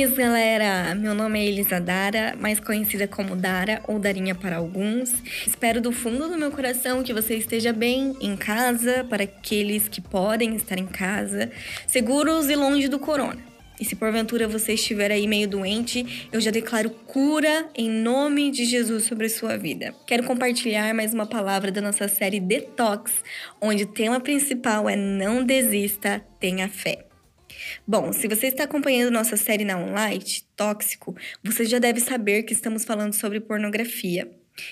nós, galera! Meu nome é Elisa Dara, mais conhecida como Dara ou Darinha para alguns. Espero do fundo do meu coração que você esteja bem em casa, para aqueles que podem estar em casa, seguros e longe do corona. E se porventura você estiver aí meio doente, eu já declaro cura em nome de Jesus sobre a sua vida. Quero compartilhar mais uma palavra da nossa série Detox, onde o tema principal é não desista, tenha fé. Bom, se você está acompanhando nossa série na online, Tóxico, você já deve saber que estamos falando sobre pornografia.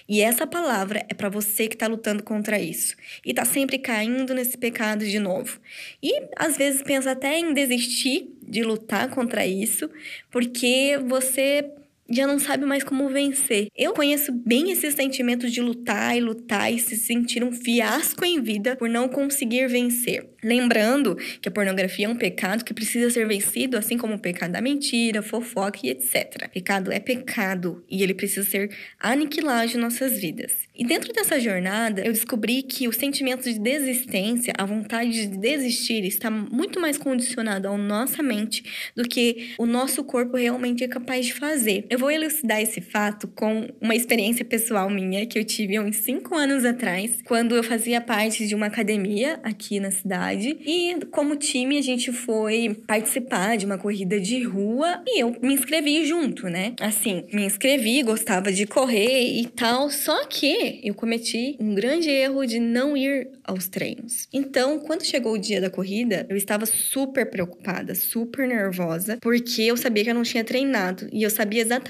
E essa palavra é para você que está lutando contra isso e está sempre caindo nesse pecado de novo. E às vezes pensa até em desistir de lutar contra isso, porque você já não sabe mais como vencer. Eu conheço bem esse sentimento de lutar e lutar e se sentir um fiasco em vida por não conseguir vencer. Lembrando que a pornografia é um pecado que precisa ser vencido, assim como o pecado da mentira, fofoca e etc. Pecado é pecado e ele precisa ser aniquilado de nossas vidas. E dentro dessa jornada, eu descobri que o sentimento de desistência, a vontade de desistir, está muito mais condicionado à nossa mente do que o nosso corpo realmente é capaz de fazer. Eu vou elucidar esse fato com uma experiência pessoal minha que eu tive uns 5 anos atrás, quando eu fazia parte de uma academia aqui na cidade. E como time, a gente foi participar de uma corrida de rua e eu me inscrevi junto, né? Assim, me inscrevi, gostava de correr e tal. Só que eu cometi um grande erro de não ir aos treinos. Então, quando chegou o dia da corrida, eu estava super preocupada, super nervosa, porque eu sabia que eu não tinha treinado e eu sabia exatamente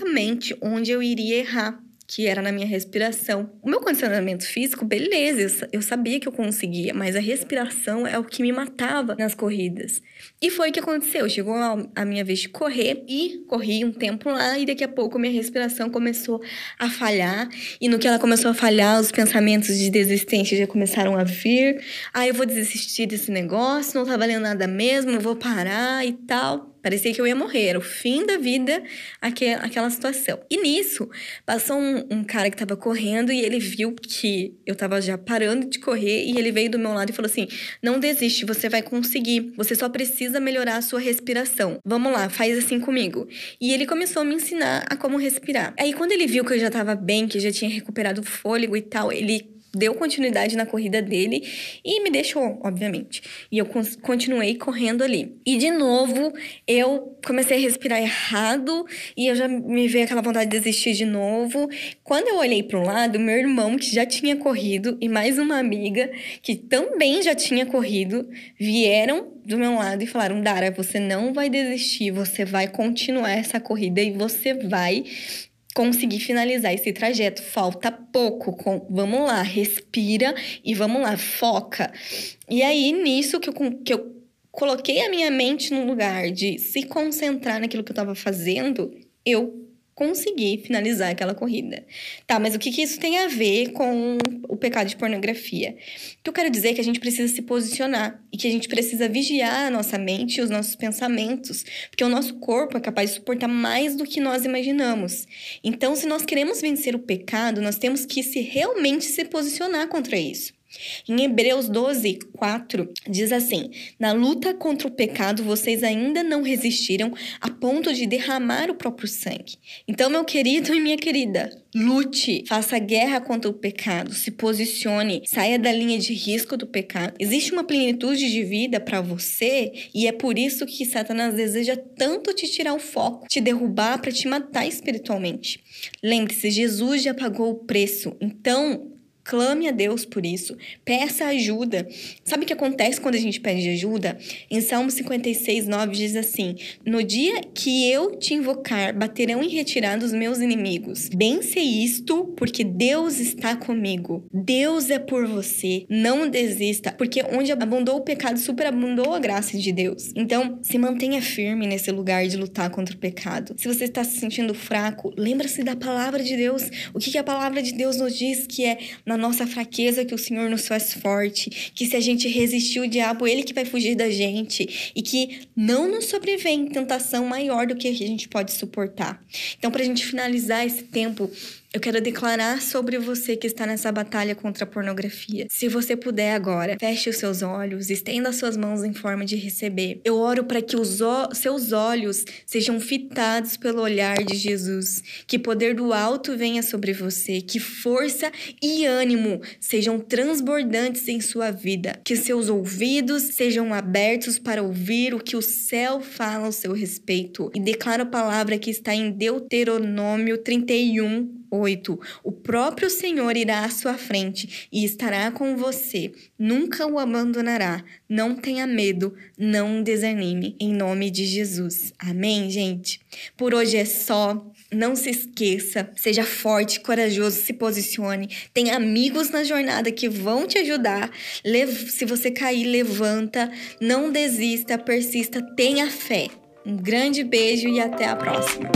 onde eu iria errar que era na minha respiração. O meu condicionamento físico, beleza, eu sabia que eu conseguia, mas a respiração é o que me matava nas corridas. E foi o que aconteceu. Chegou a minha vez de correr e corri um tempo lá e daqui a pouco minha respiração começou a falhar. E no que ela começou a falhar, os pensamentos de desistência já começaram a vir. Ah, eu vou desistir desse negócio, não tá valendo nada mesmo, eu vou parar e tal. Parecia que eu ia morrer, era o fim da vida aquela situação. E nisso, passou um, um cara que tava correndo e ele viu que eu tava já parando de correr e ele veio do meu lado e falou assim: Não desiste, você vai conseguir, você só precisa melhorar a sua respiração. Vamos lá, faz assim comigo. E ele começou a me ensinar a como respirar. Aí, quando ele viu que eu já tava bem, que já tinha recuperado o fôlego e tal, ele deu continuidade na corrida dele e me deixou, obviamente. E eu continuei correndo ali. E de novo, eu comecei a respirar errado e eu já me veio aquela vontade de desistir de novo. Quando eu olhei para um lado, meu irmão, que já tinha corrido, e mais uma amiga, que também já tinha corrido, vieram do meu lado e falaram: Dara, você não vai desistir, você vai continuar essa corrida e você vai conseguir finalizar esse trajeto. Falta pouco. Com... Vamos lá, respira e vamos lá, foca. E aí, nisso que eu, que eu coloquei a minha mente no lugar de se concentrar naquilo que eu estava fazendo, eu conseguir finalizar aquela corrida. Tá, mas o que, que isso tem a ver com o pecado de pornografia? O que eu quero dizer é que a gente precisa se posicionar e que a gente precisa vigiar a nossa mente e os nossos pensamentos, porque o nosso corpo é capaz de suportar mais do que nós imaginamos. Então, se nós queremos vencer o pecado, nós temos que se realmente se posicionar contra isso. Em Hebreus 12, 4, diz assim: Na luta contra o pecado, vocês ainda não resistiram a ponto de derramar o próprio sangue. Então, meu querido e minha querida, lute, faça guerra contra o pecado, se posicione, saia da linha de risco do pecado. Existe uma plenitude de vida para você e é por isso que Satanás deseja tanto te tirar o foco, te derrubar para te matar espiritualmente. Lembre-se, Jesus já pagou o preço. Então, Clame a Deus por isso. Peça ajuda. Sabe o que acontece quando a gente pede ajuda? Em Salmo 56, 9 diz assim: No dia que eu te invocar, baterão em retirada os meus inimigos. Bem sei isto, porque Deus está comigo. Deus é por você. Não desista, porque onde abundou o pecado, superabundou a graça de Deus. Então, se mantenha firme nesse lugar de lutar contra o pecado. Se você está se sentindo fraco, lembra-se da palavra de Deus. O que, que a palavra de Deus nos diz que é na nossa fraqueza que o Senhor nos faz forte, que se a gente resistir o diabo, ele que vai fugir da gente e que não nos sobrevém tentação maior do que a gente pode suportar. Então, para a gente finalizar esse tempo, Eu quero declarar sobre você que está nessa batalha contra a pornografia. Se você puder agora, feche os seus olhos, estenda as suas mãos em forma de receber. Eu oro para que os seus olhos sejam fitados pelo olhar de Jesus, que poder do alto venha sobre você, que força e ânimo sejam transbordantes em sua vida, que seus ouvidos sejam abertos para ouvir o que o céu fala ao seu respeito. E declaro a palavra que está em Deuteronômio 31, 8. O próprio Senhor irá à sua frente e estará com você. Nunca o abandonará. Não tenha medo, não desanime. Em nome de Jesus. Amém, gente? Por hoje é só. Não se esqueça, seja forte, corajoso, se posicione. Tem amigos na jornada que vão te ajudar. Se você cair, levanta, não desista, persista, tenha fé. Um grande beijo e até a próxima.